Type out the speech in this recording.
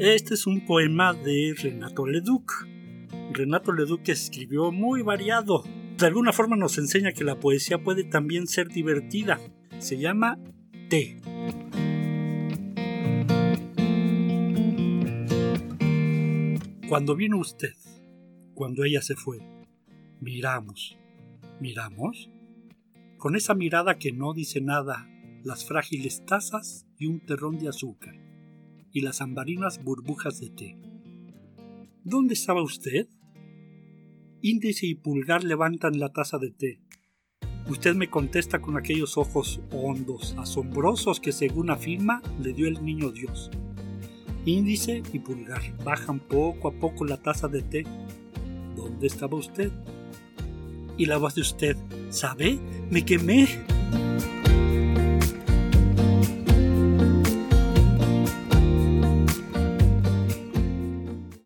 Este es un poema de Renato Leduc. Renato Leduc escribió muy variado. De alguna forma nos enseña que la poesía puede también ser divertida. Se llama T. Cuando vino usted, cuando ella se fue, miramos, miramos, con esa mirada que no dice nada, las frágiles tazas y un terrón de azúcar, y las ambarinas burbujas de té. ¿Dónde estaba usted? Índice y pulgar levantan la taza de té. Usted me contesta con aquellos ojos hondos, asombrosos que según afirma le dio el niño Dios. Índice y pulgar bajan poco a poco la taza de té. ¿Dónde estaba usted? Y la voz de usted, ¿sabe? Me quemé.